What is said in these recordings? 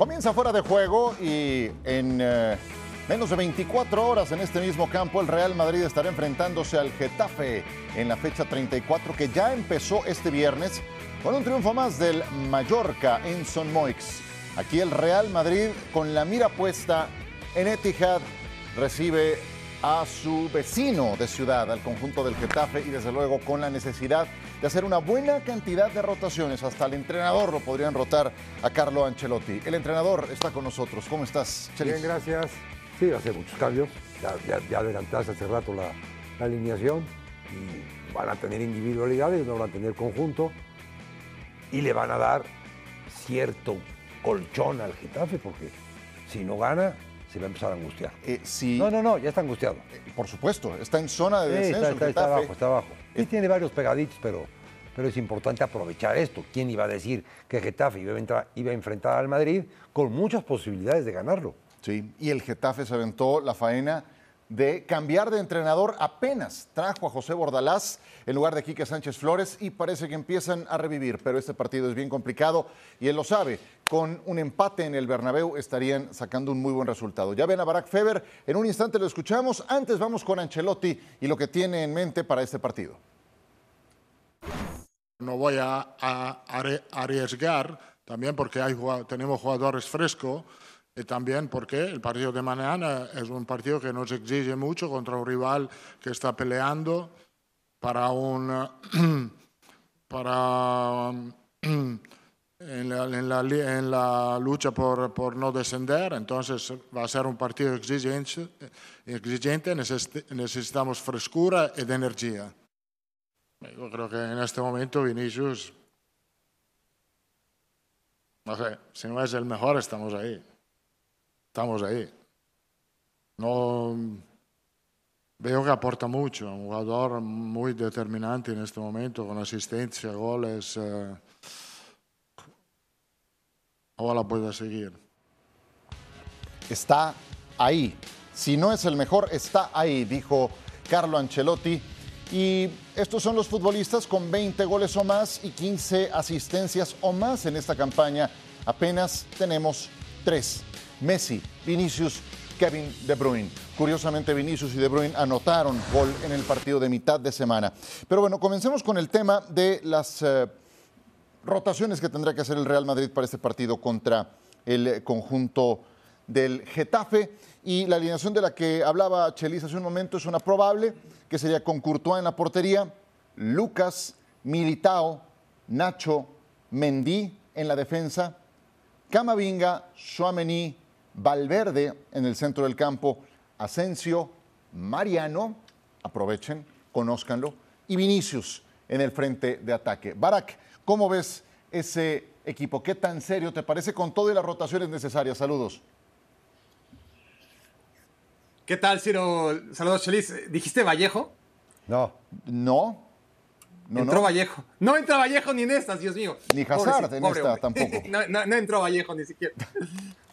Comienza fuera de juego y en eh, menos de 24 horas en este mismo campo el Real Madrid estará enfrentándose al Getafe en la fecha 34 que ya empezó este viernes con un triunfo más del Mallorca en Son Moix. Aquí el Real Madrid con la mira puesta en Etihad recibe a su vecino de ciudad, al conjunto del Getafe y desde luego con la necesidad de hacer una buena cantidad de rotaciones. Hasta el entrenador lo podrían rotar a Carlo Ancelotti. El entrenador está con nosotros. ¿Cómo estás, Chelis? Bien, gracias. Sí, hacer muchos cambios. Ya, ya, adelantaste hace rato la, la, alineación y van a tener individualidades, no van a tener conjunto y le van a dar cierto colchón al Getafe porque si no gana se va a empezar a angustiar. Eh, no, no, no, ya está angustiado. Eh, por supuesto, está en zona de descenso. está, está, abajo, está abajo. Sí, tiene varios pegaditos, pero, pero es importante aprovechar esto. ¿Quién iba a decir que Getafe iba a, entrar, iba a enfrentar al Madrid con muchas posibilidades de ganarlo? Sí, y el Getafe se aventó la faena de cambiar de entrenador apenas. Trajo a José Bordalás en lugar de Quique Sánchez Flores y parece que empiezan a revivir, pero este partido es bien complicado y él lo sabe. Con un empate en el Bernabéu estarían sacando un muy buen resultado. Ya ven a Barack Feber, en un instante lo escuchamos. Antes vamos con Ancelotti y lo que tiene en mente para este partido. No voy a, arriesgar también porque tenemos jugadores frescos y también porque el partido de mañana es un partido que nos exige mucho contra un rival que está peleando para un para en la, en la, en la lucha por, por, no descender, entonces va a ser un partido exigente, exigente. Necesitamos frescura y energía. Yo creo que en este momento Vinicius, no sé, si no es el mejor, estamos ahí estamos ahí. No veo que aporta mucho, un jugador muy determinante en este momento, con asistencia, goles. Eh, ojalá pueda seguir. Está ahí. Si no es el mejor, está ahí, dijo Carlo Ancelotti. Y estos son los futbolistas con 20 goles o más y 15 asistencias o más en esta campaña. Apenas tenemos tres Messi, Vinicius, Kevin De Bruyne. Curiosamente, Vinicius y De Bruyne anotaron gol en el partido de mitad de semana. Pero bueno, comencemos con el tema de las eh, rotaciones que tendrá que hacer el Real Madrid para este partido contra el conjunto del Getafe. Y la alineación de la que hablaba Chelis hace un momento es una probable, que sería con Courtois en la portería, Lucas, Militao, Nacho, Mendy en la defensa, Camavinga, Chouameni, Valverde en el centro del campo, Asensio, Mariano, aprovechen, conózcanlo, y Vinicius en el frente de ataque. Barak, ¿cómo ves ese equipo? ¿Qué tan serio te parece con todas las rotaciones necesarias? Saludos. ¿Qué tal, Ciro? Saludos, Chelis. ¿Dijiste Vallejo? No. No. No, entró Vallejo. No entra Vallejo ni en estas, Dios mío. Ni Hazard en esta tampoco. no, entró Vallejo ni siquiera.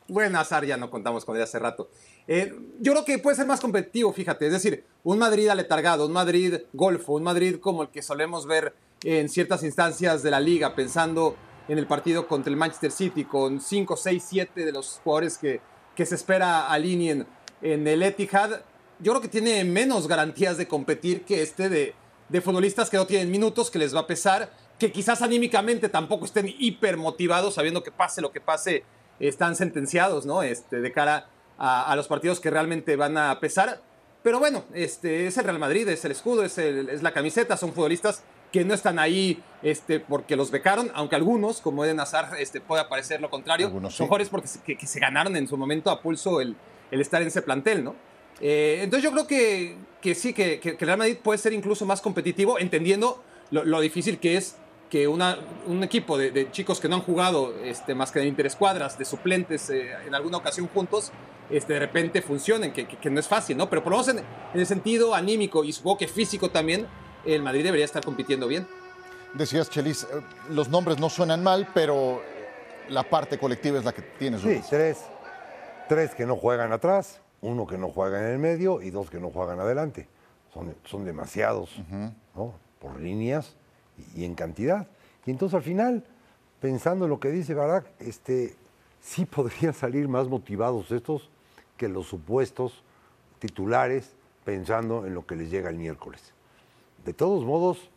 Bueno, Azar ya no contamos con él hace rato. Eh, yo creo que puede ser más competitivo, fíjate. Es decir, un Madrid aletargado, un Madrid golfo, un Madrid como el que solemos ver en ciertas instancias de la liga, pensando en el partido contra el Manchester City, con 5, 6, 7 de los jugadores que, que se espera alineen en el Etihad. Yo creo que tiene menos garantías de competir que este de, de futbolistas que no tienen minutos, que les va a pesar, que quizás anímicamente tampoco estén hiper motivados, sabiendo que pase lo que pase están sentenciados, ¿no? Este, de cara a, los partidos que realmente van a pesar. Pero bueno, este, es el Real Madrid, es el escudo, es, es la camiseta, son futbolistas que no están ahí este, porque los becaron, aunque algunos, como Eden Hazard, este, puede parecer lo contrario, son jugadores porque se, que, se ganaron en su momento a pulso el, el estar en ese plantel, ¿no? Eh, entonces yo creo que, que sí, que, que, el Real Madrid puede ser incluso más competitivo, entendiendo lo, lo difícil que es que una, un equipo de, chicos que no han jugado este, más que en interescuadras, de suplentes eh, en alguna ocasión juntos, este, de repente funcionen, que, que, no es fácil, ¿no? Pero por lo menos en, el sentido anímico y supongo que físico también, el Madrid debería estar compitiendo bien. Decías, Chelis, eh, los nombres no suenan mal, pero la parte colectiva es la que tienes. Sí, tres, tres que no juegan atrás, uno que no juega en el medio y dos que no juegan adelante. Son, son demasiados, ¿no? Por líneas y en cantidad. Y entonces al final, pensando en lo que dice Barak, este, sí podrían salir más motivados estos que los supuestos titulares pensando en lo que les llega el miércoles. De todos modos,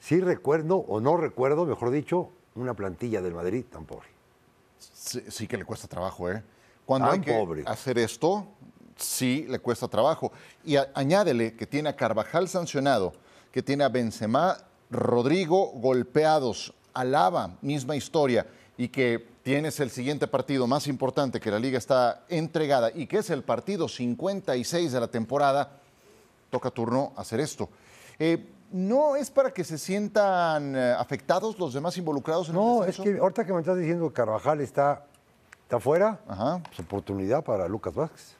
sí recuerdo, o no recuerdo, mejor dicho, una plantilla del Madrid tan pobre. Sí, sí que le cuesta trabajo, ¿eh? Cuando Tan hay que pobre. hacer esto, sí le cuesta trabajo. Y a- añádele que tiene a Carvajal sancionado, que tiene a Benzema, Rodrigo golpeados, Alaba, misma historia, y que tienes el siguiente partido más importante, que la liga está entregada y que es el partido 56 de la temporada, toca turno hacer esto. Eh, ¿No es para que se sientan eh, afectados los demás involucrados en el No, es que ahorita que me estás diciendo que Carvajal está, está fuera, Ajá. pues oportunidad para Lucas Vázquez.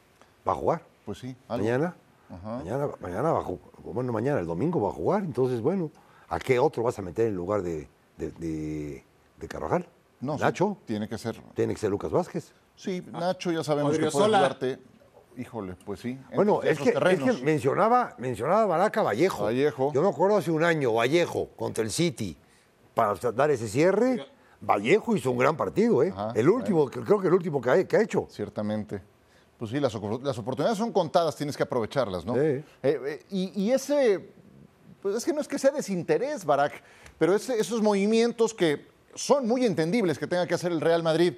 Va a jugar. Pues sí, algo. Mañana, mañana, mañana va a jugar. Bueno, mañana, el domingo va a jugar. Entonces, bueno, ¿a qué otro vas a meter en lugar de, de, de- de Carvajal? No, sí, Nacho, tiene que ser. tiene que ser Lucas Vázquez. Sí, Nacho ya sabemos que puede jugarte. Híjole, pues sí. en Bueno, es esos que, es terrenos. que mencionaba, mencionaba Baraca Vallejo. Vallejo. Yo me acuerdo hace un año, Vallejo contra el City, para dar ese cierre. Vallejo hizo un gran partido, ¿eh? Ajá, el último, creo que el último que ha, que ha hecho. Ciertamente. Pues sí, las, opor- las oportunidades son contadas, tienes que aprovecharlas, ¿no? Sí. Eh, eh, y, y ese, pues es que no es que sea desinterés, Barak, pero ese- esos movimientos que son muy entendibles que tenga que hacer el Real Madrid,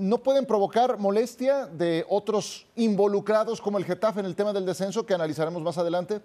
¿no pueden provocar molestia de otros involucrados como el Getafe en el tema del descenso que analizaremos más adelante?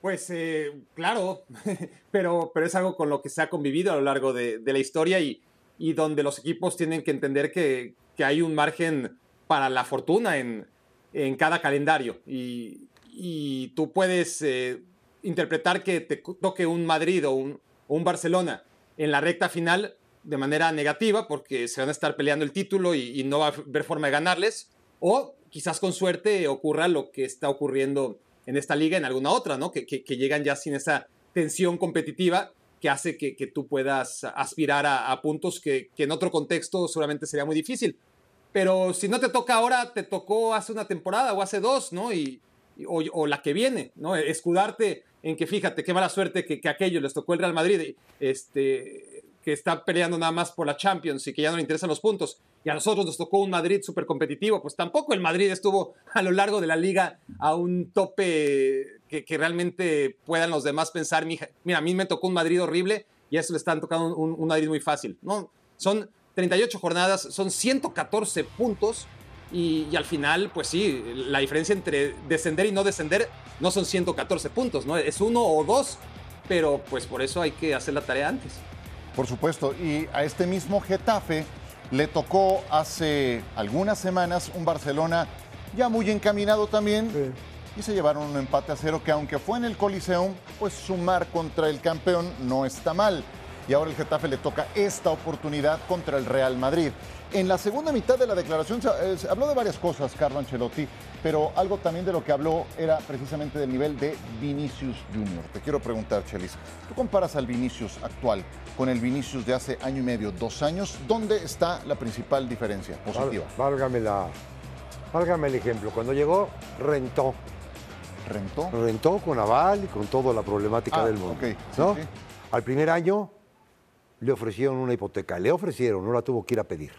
Pues eh, claro, pero, pero es algo con lo que se ha convivido a lo largo de, de la historia y, y donde los equipos tienen que entender que, que hay un margen para la fortuna en, en cada calendario. Y, y tú puedes eh, interpretar que te toque un Madrid o un, Barcelona en la recta final de manera negativa porque se van a estar peleando el título y, no va a haber forma de ganarles. O quizás con suerte ocurra lo que está ocurriendo en esta liga, en alguna otra, ¿no? Que, llegan ya sin esa tensión competitiva que hace que, tú puedas aspirar a, puntos que, en otro contexto seguramente sería muy difícil. Pero si no te toca ahora, te tocó hace una temporada o hace dos, ¿no? Y- o, la que viene, ¿no? Escudarte en que fíjate qué mala suerte que, que aquello les tocó el Real Madrid, este, que está peleando nada más por la Champions y que ya no le interesan los puntos. Y a nosotros nos tocó un Madrid súper competitivo, pues tampoco el Madrid estuvo a lo largo de la liga a un tope que, que realmente puedan los demás pensar, "Mija, mira, a mí me tocó un Madrid horrible y a eso le están tocando un, un Madrid muy fácil. No, son 38 jornadas, son 114 puntos y, y al final, pues sí, la diferencia entre descender y no descender no son 114 puntos, ¿no? Es uno o dos, pero pues por eso hay que hacer la tarea antes. Por supuesto, y a este mismo Getafe le tocó hace algunas semanas un Barcelona ya muy encaminado también y se llevaron un empate a cero que aunque fue en el Coliseum, pues sumar contra el campeón no está mal. Y ahora el Getafe le toca esta oportunidad contra el Real Madrid. En la segunda mitad de la declaración se, eh, se habló de varias cosas, Carlo Ancelotti, pero algo también de lo que habló era precisamente del nivel de Vinicius Junior. Te quiero preguntar, Chelis, tú comparas al Vinicius actual con el Vinicius de hace año y medio, dos años, ¿dónde está la principal diferencia positiva? Val- Válgame, la, válgame el ejemplo. Cuando llegó, rentó. ¿Rentó? Rentó con aval y con toda la problemática Ah, del mundo. ok, sí, ¿no? sí. Al primer año le ofrecieron una hipoteca. Le ofrecieron, no la tuvo que ir a pedir.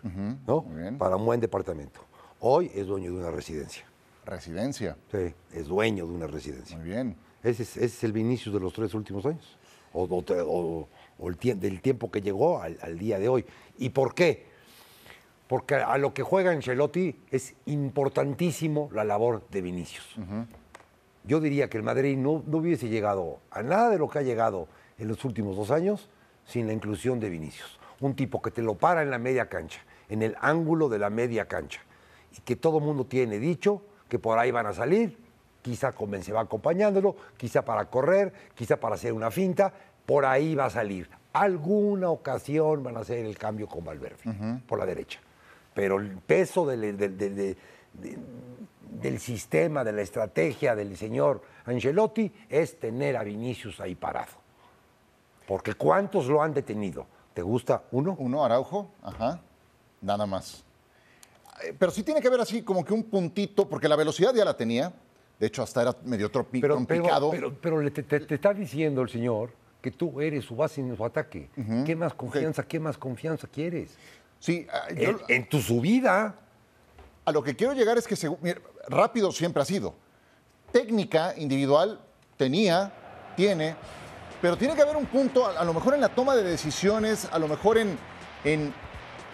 ¿no? Para un buen departamento. Hoy es dueño de una residencia. Residencia. Sí, es dueño de una residencia. Muy bien. Ese es, ese es el Vinicius de los tres últimos años. O, o te- o- o el tie- del tiempo que llegó al, al día de hoy. ¿Y por qué? Porque a lo que juega Ancelotti es importantísimo la labor de Vinicius. Yo diría que el Madrid no, no hubiese llegado a nada de lo que ha llegado en los últimos dos años sin la inclusión de Vinicius. Un tipo que te lo para en la media cancha, en el ángulo de la media cancha. Y que todo mundo tiene dicho que por ahí van a salir, quizá Comen se va acompañándolo, quizá para correr, quizá para hacer una finta, por ahí va a salir. Alguna ocasión van a hacer el cambio con Valverde, por la derecha. Pero el peso del, del- del- de- de- del sistema, de la estrategia del señor Angelotti es tener a Vinicius ahí parado. Porque ¿cuántos lo han detenido? ¿Te gusta uno? Uno, Araujo, ajá, nada más. Eh, Pero sí tiene que haber así como que un puntito, porque la velocidad ya la tenía. De hecho, hasta era medio tropi- Pero, pero, trompicado. pero, pero le- te, te- te está diciendo el señor que tú eres su base en su ataque. ¿Qué más confianza, qué más confianza quieres? Sí, ah, yo- En, en tu subida. a lo que quiero llegar es que segu- mira, rápido siempre ha sido. Técnica individual tenía, tiene, pero tiene que haber un punto, a, a lo mejor en la toma de decisiones, a lo mejor en, en,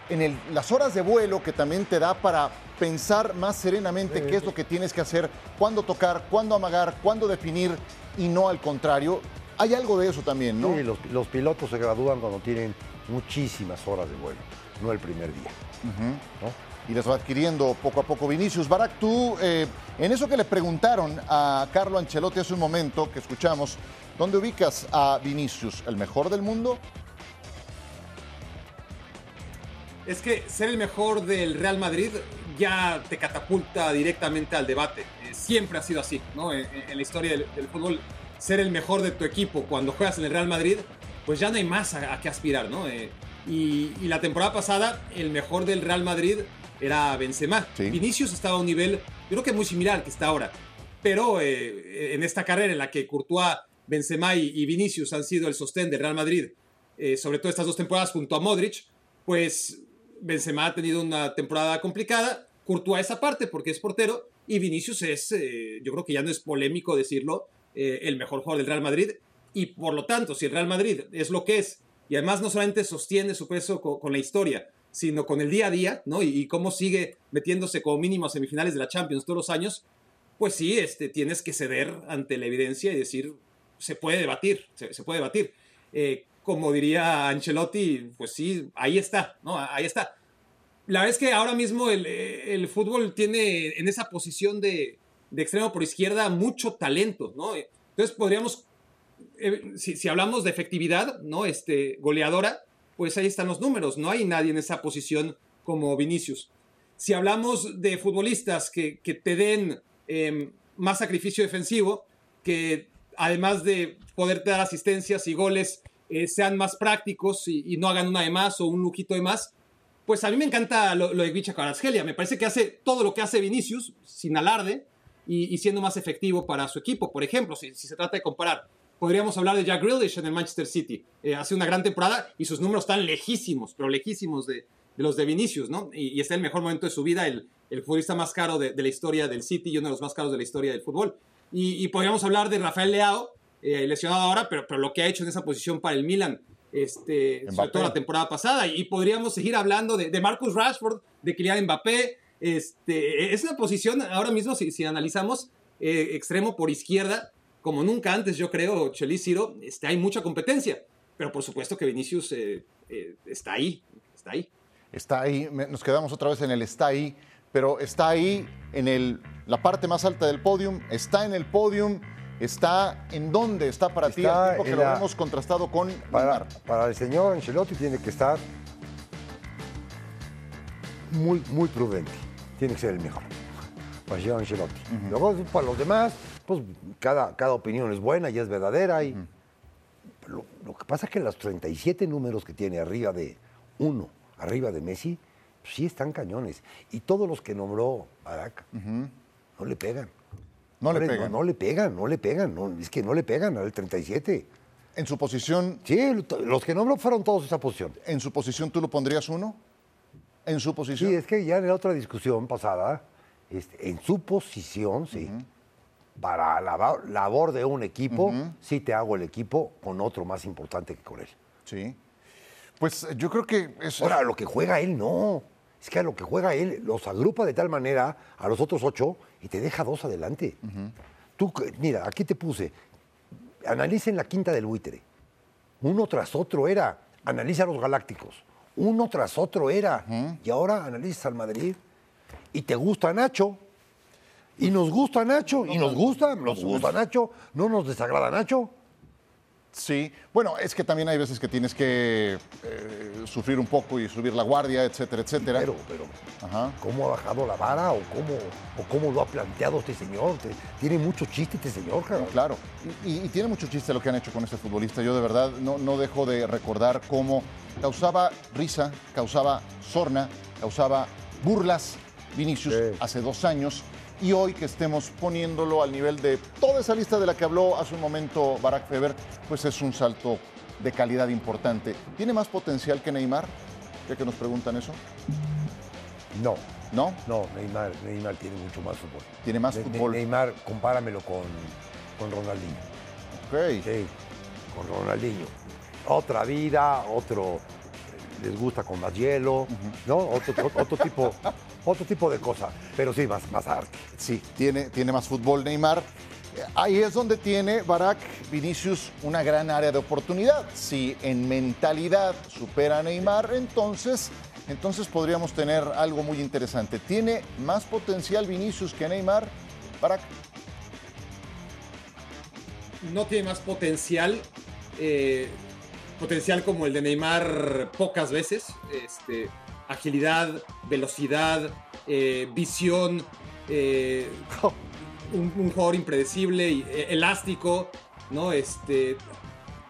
en el- las horas de vuelo que también te da para pensar más serenamente qué es lo que tienes que hacer, cuándo tocar, cuándo amagar, cuándo definir y no al contrario. Hay algo de eso también, ¿no? Sí, los, los pilotos se gradúan cuando tienen muchísimas horas de vuelo, no el primer día. ¿no? y las va adquiriendo poco a poco Vinicius. Barak, tú, eh, en eso que le preguntaron a Carlo Ancelotti hace un momento que escuchamos, ¿dónde ubicas a Vinicius? ¿El mejor del mundo? Es que ser el mejor del Real Madrid ya te catapulta directamente al debate. Eh, siempre ha sido así, ¿no? En, en la historia del, del fútbol, ser el mejor de tu equipo cuando juegas en el Real Madrid, pues ya no hay más a, a qué aspirar, ¿no? Eh, y, y la temporada pasada, el mejor del Real Madrid era Benzema. Sí. Vinicius estaba a un nivel, yo creo que muy similar al que está ahora. Pero eh, en esta carrera en la que Courtois, Benzema y, Vinicius han sido el sostén del Real Madrid, eh, sobre todo estas dos temporadas junto a Modric, pues Benzema ha tenido una temporada complicada, Courtois esa parte porque es portero y Vinicius es, eh, yo creo que ya no es polémico decirlo, eh, el mejor jugador del Real Madrid y por lo tanto, si el Real Madrid es lo que es y además no solamente sostiene su peso co- con, la historia, sino con el día a día, ¿no? Y, y cómo sigue metiéndose como mínimo a semifinales de la Champions todos los años, pues sí, este, tienes que ceder ante la evidencia y decir, se puede debatir, se, puede debatir. Eh, como diría Ancelotti, pues sí, ahí está, ¿no? Ahí está. La verdad es que ahora mismo el, eh, el fútbol tiene en esa posición de, de extremo por izquierda mucho talento, ¿no? Entonces podríamos, eh, si, si hablamos de efectividad, ¿no? Este, goleadora, pues ahí están los números, no hay nadie en esa posición como Vinicius. Si hablamos de futbolistas que, que te den eh, más sacrificio defensivo, que además de poderte dar asistencias y goles, eh, sean más prácticos y, no hagan una de más o un lujito de más, pues a mí me encanta lo, lo de Vicha Kvaratskhelia. Me parece que hace todo lo que hace Vinicius, sin alarde, y, siendo más efectivo para su equipo. Por ejemplo, si, se trata de comparar, podríamos hablar de Jack Grealish en el Manchester City. Eh, hace una gran temporada y sus números están lejísimos, pero lejísimos de, los de Vinicius, ¿no? Y, y, está en el mejor momento de su vida, el, futbolista más caro de, la historia del City y uno de los más caros de la historia del fútbol. Y, y podríamos hablar de Rafael Leao, eh, lesionado ahora, pero, pero, lo que ha hecho en esa posición para el Milan, este, sobre todo la temporada pasada. Y podríamos seguir hablando de, de Marcus Rashford, de Kylian Mbappé. Este, es una posición ahora mismo, si, si analizamos, eh, extremo por izquierda, como nunca antes, yo creo, Chelis Ciro, este, hay mucha competencia. Pero por supuesto que Vinicius eh, está ahí, está ahí. Está ahí, nos quedamos otra vez en el está ahí, pero está ahí en el, la parte más alta del podium, está en el podium, está en dónde está para Está ti, el tiempo que lo la- hemos contrastado con Para, Neymar. para el señor Ancelotti tiene que estar muy, muy prudente. Tiene que ser el mejor. Para el señor Ancelotti. Luego, para los demás, pues cada, cada opinión es buena y es verdadera. Y, lo, lo que pasa es que los 37 números que tiene arriba de uno, arriba de Messi, sí están cañones. Y todos los que nombró Barack no le pegan. No le pegan. No, no le pegan, no le pegan. no, es que no le pegan al 37. En su posición, Sí, los que nombró fueron todos esa posición. en su posición, ¿tú lo pondrías uno? En su posición. Sí, es que ya en la otra discusión pasada, este, en su posición, sí, para la labor de un equipo, sí te hago el equipo con otro más importante que con él. Sí. Pues eh, yo creo que es. Ahora, lo que juega él, no. Es que a lo que juega él, los agrupa de tal manera a los otros ocho y te deja dos adelante. Tú, mira, aquí te puse, analicen la quinta del buitre. Uno tras otro era, analiza a los galácticos. Uno tras otro era. Y ahora analizas al Madrid y te gusta Nacho. Y nos gusta Nacho, y nos gusta, nos gusta Nacho, no nos desagrada Nacho. Sí. Bueno, es que también hay veces que tienes que eh, sufrir un poco y subir la guardia, etcétera, etcétera. Pero, pero, Ajá. ¿cómo ha bajado la vara o cómo, o cómo lo ha planteado este señor? Tiene mucho chiste este señor, cabrón. Claro, y, y- y tiene mucho chiste lo que han hecho con este futbolista. Yo de verdad no, no dejo de recordar cómo causaba risa, causaba sorna, causaba burlas Vinicius Sí. hace dos años. Y hoy que estemos poniéndolo al nivel de toda esa lista de la que habló hace un momento Barack Feber, pues es un salto de calidad importante. ¿Tiene más potencial que Neymar? Ya que nos preguntan eso. No, ¿No? no, Neymar, Neymar tiene mucho más fútbol. Tiene más Ne- fútbol. Neymar, compáramelo con, con Ronaldinho. Ok. Sí, con Ronaldinho. Otra vida, otro les gusta con más hielo, ¿no? Otro, otro- otro tipo, otro tipo de cosas, pero sí más, más arte. Sí, tiene, tiene más fútbol Neymar. Ahí es donde tiene Barack Vinicius una gran área de oportunidad. Si en mentalidad supera a Neymar, entonces, entonces podríamos tener algo muy interesante. ¿Tiene más potencial Vinicius que Neymar? Barack. no tiene más potencial, eh, potencial como el de Neymar pocas veces. Este, agilidad, velocidad, eh, visión, eh, un, un jugador impredecible y eh, elástico, ¿no? Este,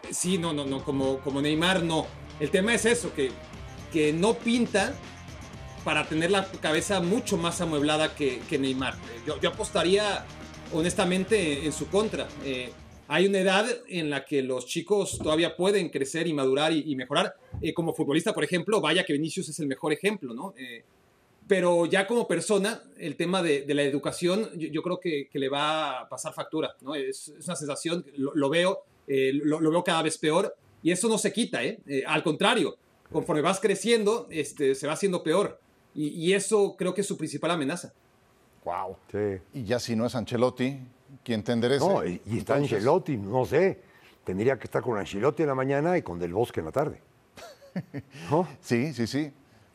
sí, no, no, no, como, como Neymar no. El tema es eso, que, que no pinta para tener la cabeza mucho más amueblada que, que Neymar. Yo, yo apostaría honestamente en su contra. Eh, hay una edad en la que los chicos todavía pueden crecer y madurar y, y mejorar. Eh, como futbolista, por ejemplo, vaya que Vinicius es el mejor ejemplo, ¿no? Eh, pero ya como persona, el tema de, de la educación, yo, yo creo que, que le va a pasar factura, ¿no? Es, es una sensación, lo, lo veo, eh, lo, lo veo cada vez peor y eso no se quita, ¿eh? Eh, al contrario, conforme vas creciendo, este, se va haciendo peor y, y eso creo que es su principal amenaza. Wow. Sí. Y ya si no es Ancelotti, quien te enderece. No, y, y está Entonces, Ancelotti, no sé. Tendría que estar con Ancelotti en la mañana y con Del Bosque en la tarde. ¿No? Sí, sí, sí.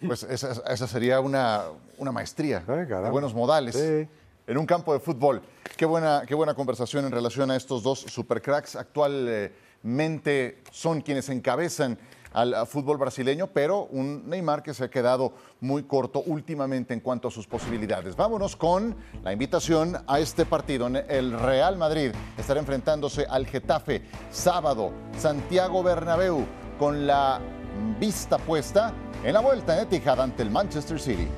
Pues esa, esa sería una, una maestría Eh, de buenos modales Sí. en un campo de fútbol. Qué buena, qué buena conversación en relación a estos dos supercracks. Actualmente son quienes encabezan al fútbol brasileño, pero un Neymar que se ha quedado muy corto últimamente en cuanto a sus posibilidades. Vámonos con la invitación a este partido. El Real Madrid estará enfrentándose al Getafe sábado, Santiago Bernabéu, con la vista puesta en la vuelta en Etihad ante el Manchester City.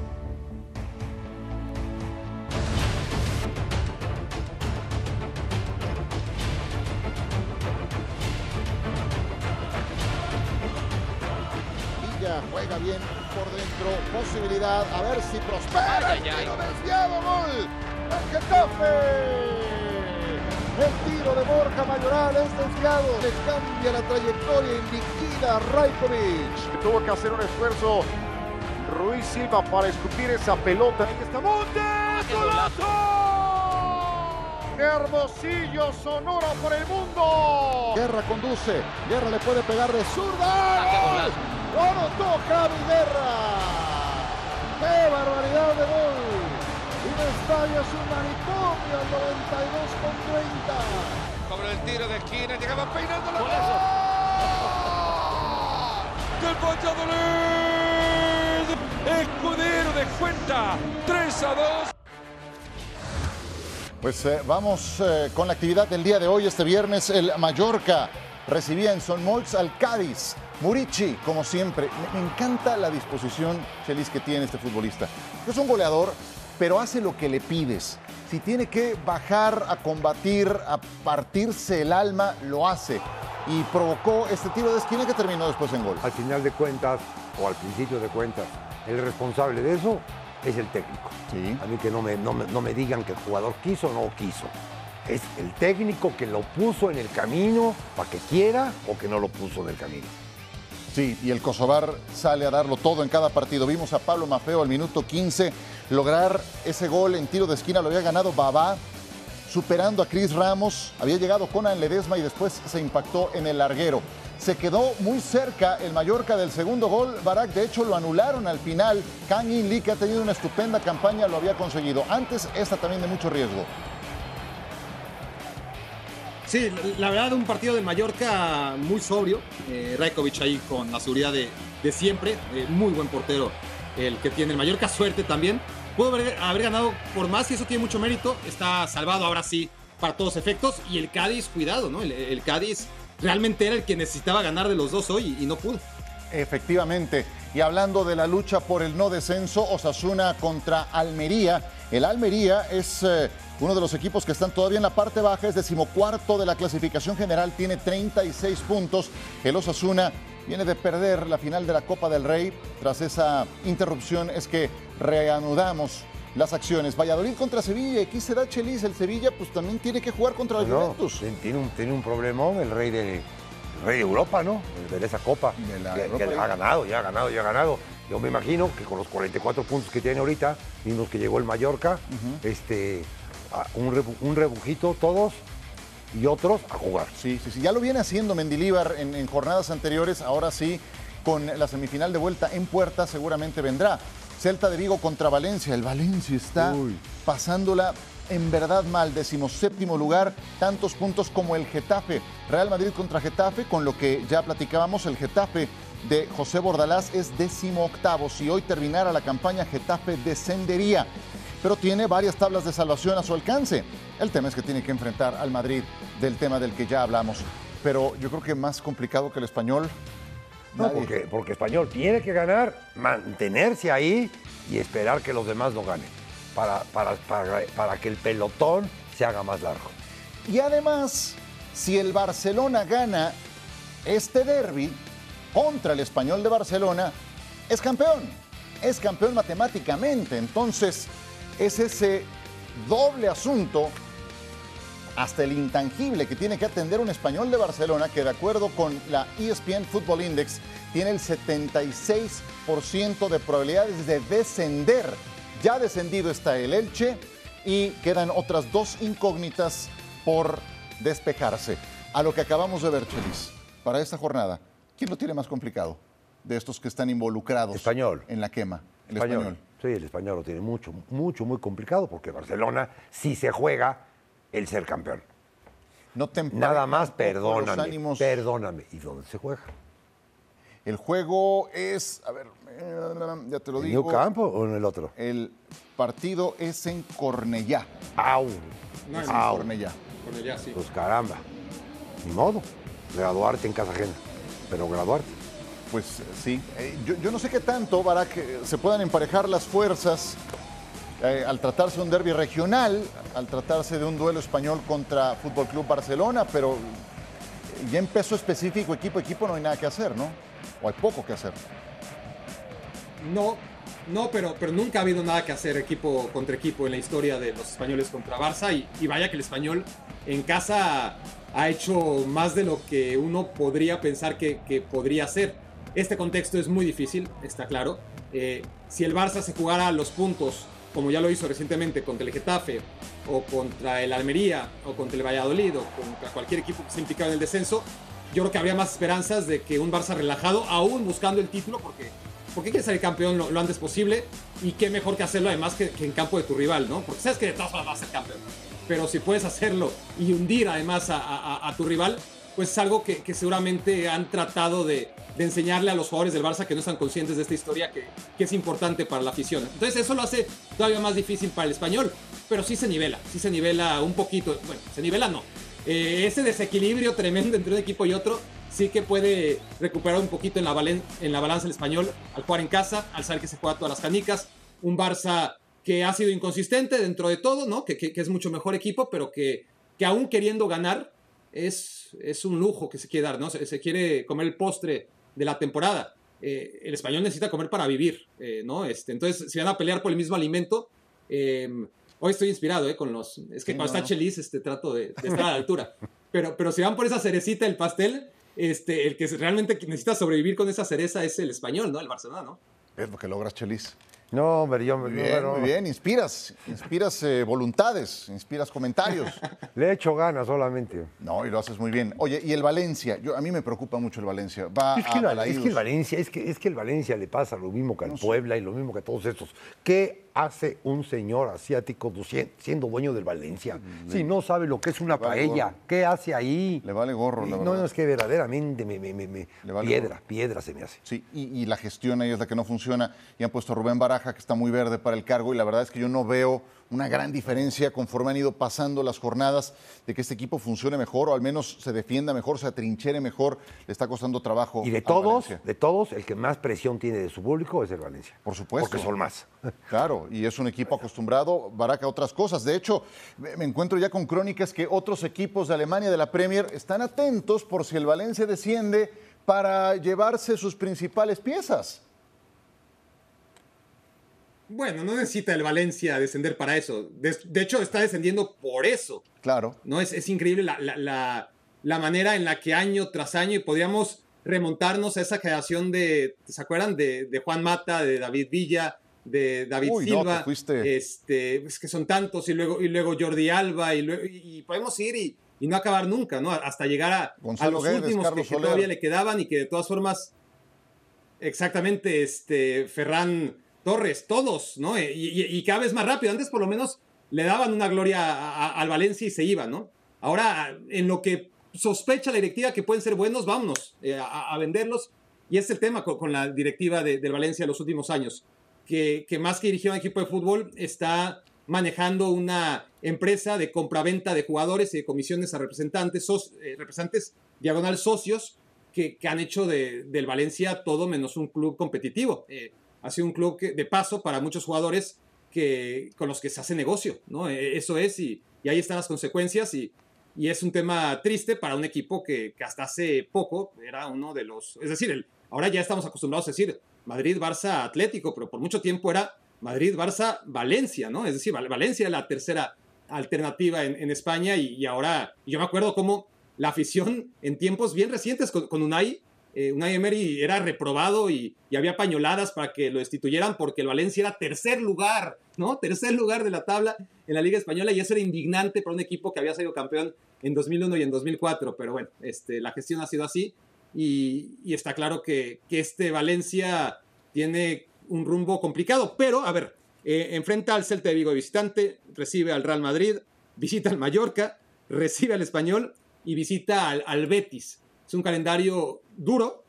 Posibilidad, a ver si prospera. Ay, ay, ay. Tiro desviado, gol. El Getafe. El tiro de Borja Mayoral es desviado. Le cambia la trayectoria y liquida a Rajkovic. Tuvo que hacer un esfuerzo Ruiz Silva para escupir esa pelota. Ahí está Montes. golazo! Hermosillo, Sonora por el mundo. Guerra conduce. Guerra le puede pegar de zurda. ¡Gol! Lo anotó Javi Guerra. ¡Qué barbaridad de gol! Un estadio es un manicomio al 92 con 30. Sobre el tiro de esquina, llegaba peinando la Golazo. del Valladolid. Escudero de cuenta 3 a 2. Pues eh, vamos eh, con la actividad del día de hoy. Este viernes el Mallorca recibía en Son Molts al Cádiz. Murici, como siempre. Me, encanta la disposición, Chelis, que tiene este futbolista. Es un goleador, pero hace lo que le pides. Si tiene que bajar a combatir, a partirse el alma, lo hace. Y provocó este tiro de esquina que terminó después en gol. Al final de cuentas, o al principio de cuentas, el responsable de eso es el técnico. Sí. A mí que no me, no me- no me digan que el jugador quiso o no quiso. Es el técnico que lo puso en el camino para que quiera o que no lo puso en el camino. Sí, y el Kosovar sale a darlo todo en cada partido. Vimos a Pablo Mafeo al minuto 15 lograr ese gol en tiro de esquina. Lo había ganado Babá, superando a Cris Ramos. Había llegado Conan Ledesma y después se impactó en el larguero. Se quedó muy cerca el Mallorca del segundo gol. Barak, de hecho, lo anularon al final. Kang In Lee, que ha tenido una estupenda campaña, lo había conseguido. Antes, esta también de mucho riesgo. Sí, la- verdad, un partido de Mallorca muy sobrio. Eh, ahí con la seguridad de, de siempre. Eh, muy buen portero el que tiene el Mallorca. Suerte también. Pudo haber, ganado por más y eso tiene mucho mérito. Está salvado ahora sí para todos efectos. Y el Cádiz, cuidado, ¿no? El, Cádiz realmente era el que necesitaba ganar de los dos hoy y, y no pudo. Efectivamente. Y hablando de la lucha por el no descenso, Osasuna contra Almería. El Almería es eh, uno de los equipos que están todavía en la parte baja, es decimocuarto de la clasificación general, tiene 36 puntos. El Osasuna viene de perder la final de la Copa del Rey. Tras esa interrupción es que reanudamos las acciones. Valladolid contra Sevilla, aquí se da Chelis, el Sevilla pues también tiene que jugar contra el No, Juventus. tiene un, tiene un problemón el rey de, el rey de Europa, ¿no? De esa copa. De la que, Europa que League. ha ganado, ya ha ganado, ya ha ganado. Yo me imagino que con los 44 puntos que tiene ahorita, mismos que llegó el Mallorca, este, un, rebu- un rebujito todos y otros a jugar. Sí, sí, sí. Ya lo viene haciendo Mendilíbar en, en jornadas anteriores. Ahora sí, con la semifinal de vuelta en puerta, seguramente vendrá. Celta de Vigo contra Valencia. El Valencia está Uy. pasándola en verdad mal. Decimoséptimo lugar, tantos puntos como el Getafe. Real Madrid contra Getafe, con lo que ya platicábamos, el Getafe de José Bordalás es décimo octavo. Si hoy terminara la campaña, Getafe descendería pero tiene varias tablas de salvación a su alcance. El tema es que tiene que enfrentar al Madrid del tema del que ya hablamos. Pero yo creo que más complicado que el español. No, nadie. porque, porque Español tiene que ganar, mantenerse ahí y esperar que los demás no ganen. Para, para, para, para que el pelotón se haga más largo. Y además, si el Barcelona gana este derby contra el español de Barcelona, es campeón. Es campeón matemáticamente. Entonces, es ese doble asunto hasta el intangible que tiene que atender un español de Barcelona que de acuerdo con la ESPN Football Index tiene el 76% de probabilidades de descender. Ya descendido está el Elche y quedan otras dos incógnitas por despejarse. A lo que acabamos de ver, Chelis, para esta jornada, ¿quién lo tiene más complicado de estos que están involucrados Español. en la quema? El español. español. Sí, el español lo tiene mucho, mucho, muy complicado porque Barcelona sí se juega el ser campeón. No te Nada más, un los perdóname, ánimos. perdóname. ¿Y dónde se juega? El juego es, a ver, ya te lo ¿En digo. New Campo o en el otro? El partido es en Cornellá. ¡Au! No, es En. Cornellá. Con ella sí. Pues caramba. Ni modo. Graduarte en casa ajena. Pero graduarte. Pues eh, sí. Eh, yo, no sé qué tanto para que se puedan emparejar las fuerzas eh, al tratarse de un derby regional, al tratarse de un duelo español contra Fútbol Club Barcelona, pero ya en peso específico, equipo a equipo, no hay nada que hacer, ¿no? O hay poco que hacer. No, no, pero, pero nunca ha habido nada que hacer equipo contra equipo en la historia de los españoles contra Barça. Y, vaya que el español en casa ha hecho más de lo que uno podría pensar que podría hacer. Este contexto es muy difícil, está claro. Eh, si el Barça se jugara los puntos, como ya lo hizo recientemente contra el Getafe, o contra el Almería, o contra el Valladolid, o contra cualquier equipo que esté implicado en el descenso, yo creo que habría más esperanzas de que un Barça relajado, aún buscando el título, porque, porque quiere ser campeón lo, lo antes posible, y qué mejor que hacerlo además que, que en campo de tu rival, ¿no? Porque sabes que de todas formas vas a ser campeón. Pero si puedes hacerlo y hundir además a, a- a tu rival, pues es algo que, que seguramente han tratado de, enseñarle a los jugadores del Barça que no están conscientes de esta historia, que, que es importante para la afición. Entonces eso lo hace todavía más difícil para el español, pero sí se nivela, sí se nivela un poquito. Bueno, se nivela no. Eh, ese desequilibrio tremendo entre un equipo y otro sí que puede recuperar un poquito en la, valen- en la balanza el español al jugar en casa, al saber que se juega todas las canicas. Un Barça que ha sido inconsistente dentro de todo, ¿no? Que, que- que es mucho mejor equipo, pero que, que aún queriendo ganar es, es un lujo que se quiere dar, ¿no? Se, se quiere comer el postre de la temporada. Eh, el español necesita comer para vivir, eh, ¿no? Este, entonces, si van a pelear por el mismo alimento, eh, hoy estoy inspirado, ¿eh? Con los... Es que Sí, cuando no, está. Chelis, este, trato de, de estar a la altura. Pero, pero si van por esa cerecita del pastel, este, el que realmente necesita sobrevivir con esa cereza es el español, ¿no? El Barcelona, ¿no? Es lo que logras, Chelis. No, hombre, yo Muy bien, no, muy bien. Inspiras, inspiras eh, voluntades, inspiras comentarios. Le he hecho ganas solamente. No, y lo haces muy bien. Oye, y el Valencia, yo, a mí me preocupa mucho el Valencia. Va Es que, a el, es que el Valencia, es que, es que el Valencia le pasa lo mismo que al Puebla y lo mismo que a todos estos. ¿Qué hace un señor asiático siendo dueño del Valencia? Si no sabe lo que es una vale paella, gorro. ¿qué hace ahí? Le vale gorro, la no, no, es que verdaderamente me, me- vale piedra, gorro. piedra se me hace. Sí, y, y la gestión ahí es la que no funciona. Y han puesto a Rubén Baraja, que está muy verde para el cargo, y la verdad es que yo no veo una gran diferencia conforme han ido pasando las jornadas de que este equipo funcione mejor o al menos se defienda mejor, se atrinchere mejor. Le está costando trabajo. Y de todos, de todos, el que más presión tiene de su público es el Valencia. Por supuesto. Porque son más. Claro, y es un equipo acostumbrado, Baraca, a otras cosas. De hecho, me encuentro ya con crónicas que otros equipos de Alemania de la Premier están atentos por si el Valencia desciende para llevarse sus principales piezas. Bueno, no necesita el Valencia descender para eso. De, de hecho, está descendiendo por eso. Claro. ¿no? Es, es increíble la, la- la- la manera en la que año tras año y podríamos remontarnos a esa generación de, ¿se acuerdan? De, de Juan Mata, de David Villa, de David Uy, Silva. te fuiste. Este, es que son tantos y luego, y luego Jordi Alba y, luego- y- y podemos ir y, y no acabar nunca, ¿no? Hasta llegar a, a los Guedes, últimos que, que todavía le quedaban y que de todas formas Exactamente, este, Ferran Torres, todos, ¿no? Y, cada vez más rápido. Antes por lo menos le daban una gloria al Valencia y se iban, ¿no? Ahora, en lo que sospecha la directiva que pueden ser buenos, vámonos eh, a, venderlos. Y es el tema con, la directiva de- del Valencia en los últimos años, que, más que dirigir un equipo de fútbol, está manejando una empresa de compraventa de jugadores y de comisiones a representantes, soc- eh, representantes diagonal socios, que, que han hecho de- del Valencia todo menos un club competitivo. Eh, ha sido un club de paso para muchos jugadores que, con los que se hace negocio, ¿no? Eh, eso es, y, y ahí están las consecuencias, y, es un tema triste para un equipo que, que hasta hace poco era uno de los... Es decir, ahora ya estamos acostumbrados a decir Madrid, Barça, Atlético, pero por mucho tiempo era Madrid, Barça, Valencia, ¿no? Es decir, Val- Valencia era la tercera alternativa en, España y, y ahora, yo me acuerdo cómo la afición en tiempos bien recientes con, con Unai, eh, Unai era reprobado y, había pañoladas para que lo destituyeran porque el Valencia era tercer lugar, ¿no? Tercer lugar de la tabla en la Liga Española y eso era indignante para un equipo que había sido campeón en 2001 y en 2004, pero bueno, este, la gestión ha sido así y, está claro que, este Valencia tiene un rumbo complicado, pero a ver, eh, enfrenta al Celta de Vigo visitante, recibe al Real Madrid, visita al Mallorca, recibe al Español y visita al Betis. Es un calendario duro,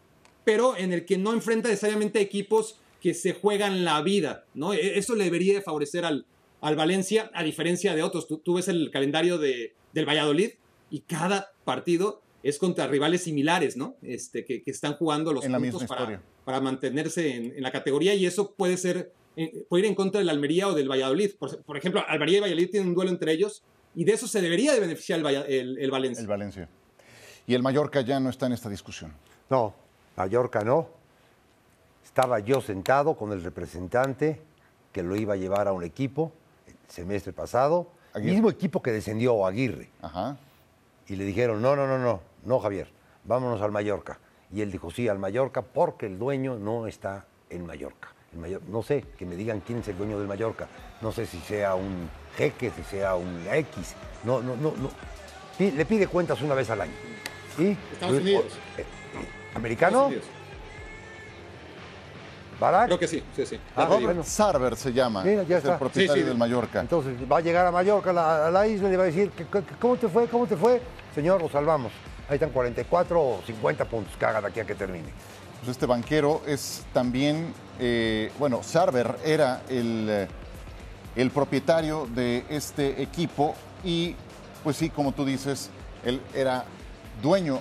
pero en el que no enfrenta necesariamente a equipos que se juegan la vida, ¿no? E- Eso le debería de favorecer al, al Valencia, a diferencia de otros. Tú, tú ves el calendario de, del Valladolid y cada partido es contra rivales similares, ¿no? Este, que, que están jugando los En puntos para, para mantenerse en, en la categoría y eso puede ser, eh, puede ir en contra del Almería o del Valladolid. Por, por ejemplo, Almería y Valladolid tienen un duelo entre ellos y de eso se debería de beneficiar el, el- el Valencia. El Valencia. Y el Mallorca ya no está en esta discusión. No, Mallorca no. Estaba yo sentado con el representante que lo iba a llevar a un equipo el semestre pasado, Aguirre. mismo equipo que descendió Aguirre. Ajá. Y le dijeron, no, no, no, no, no, Javier, vámonos al Mallorca. Y él dijo, sí, al Mallorca, porque el dueño no está en Mallorca. El Mayor- no sé, que me digan quién es el dueño del Mallorca. No sé si sea un jeque, si sea un X. No, no, no, no. Le pide cuentas una vez al año. ¿Y? Estados Unidos. Eh, ¿Americano? Estados Unidos. ¿Barack? Creo que sí, sí, sí. Ah, bueno. Sarver se llama. Mira, ya es está. el propietario Sí, sí. del Mallorca. Entonces va a llegar a Mallorca, a la, a la isla, y le va a decir, "¿Qué- qué- ¿cómo te fue? ¿Cómo te fue? Señor, lo salvamos. Ahí están 44 o 50 puntos que haga de aquí a que termine. Pues este banquero es también, eh, bueno, Sarver era el, el propietario de este equipo y, pues sí, como tú dices, él era dueño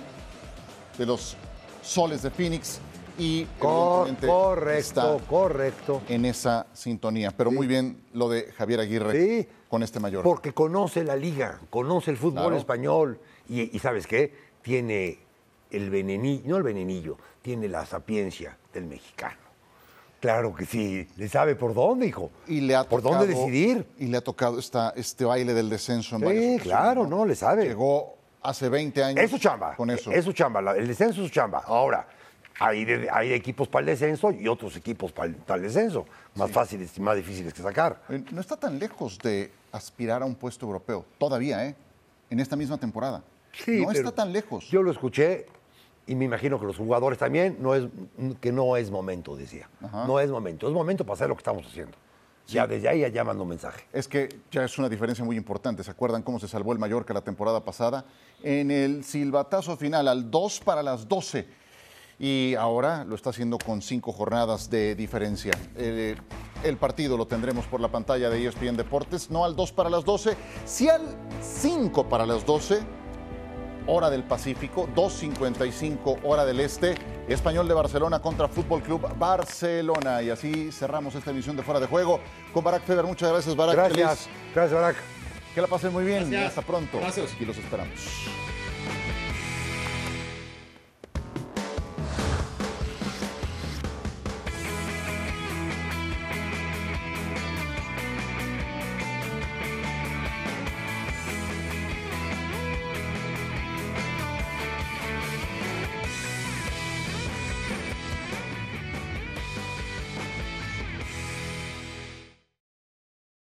de los soles de Phoenix y Cor- correcto, está correcto. en esa sintonía. Pero muy bien lo de Javier Aguirre Sí. con este Mallorca. Porque conoce la liga, conoce el fútbol Claro. español. Y, y ¿sabes qué? Tiene el venenillo, no el venenillo, tiene la sapiencia del mexicano. Claro que sí, le sabe por dónde, hijo. Y le ha ¿Por dónde decidir? Y le ha tocado esta, este baile del descenso en Sí, claro, no, le sabe. Llegó hace 20 años. Es su chamba. Con eso. Es su chamba. El descenso es su chamba. Ahora, hay, de- hay equipos para el descenso y otros equipos para el, para el descenso. Más fáciles y más difíciles que sacar. Eh, No está tan lejos de aspirar a un puesto europeo. Todavía, ¿eh? En esta misma temporada. Sí, no está tan lejos. Yo lo escuché y me imagino que los jugadores también, no es, que no es momento, decía. Ajá. No es momento. Es momento para hacer lo que estamos haciendo. Ya desde ahí ya mando un mensaje. Es que ya es una diferencia muy importante. ¿Se acuerdan cómo se salvó el Mallorca la temporada pasada? En el silbatazo final, al 2 para las 12. Y ahora lo está haciendo con cinco jornadas de diferencia. Eh, el partido lo tendremos por la pantalla de ESPN Deportes, no al 2 para las 12, sí al 5 para las 12, hora del Pacífico, 2.55 hora del Este, Español de Barcelona contra Fútbol Club Barcelona. Y así cerramos esta emisión de Fuera de Juego con Barack Feber. Muchas gracias, Barack. Gracias, Feliz- gracias, Barack. Que la pasen muy bien y Gracias. hasta pronto. Gracias. Aquí los esperamos.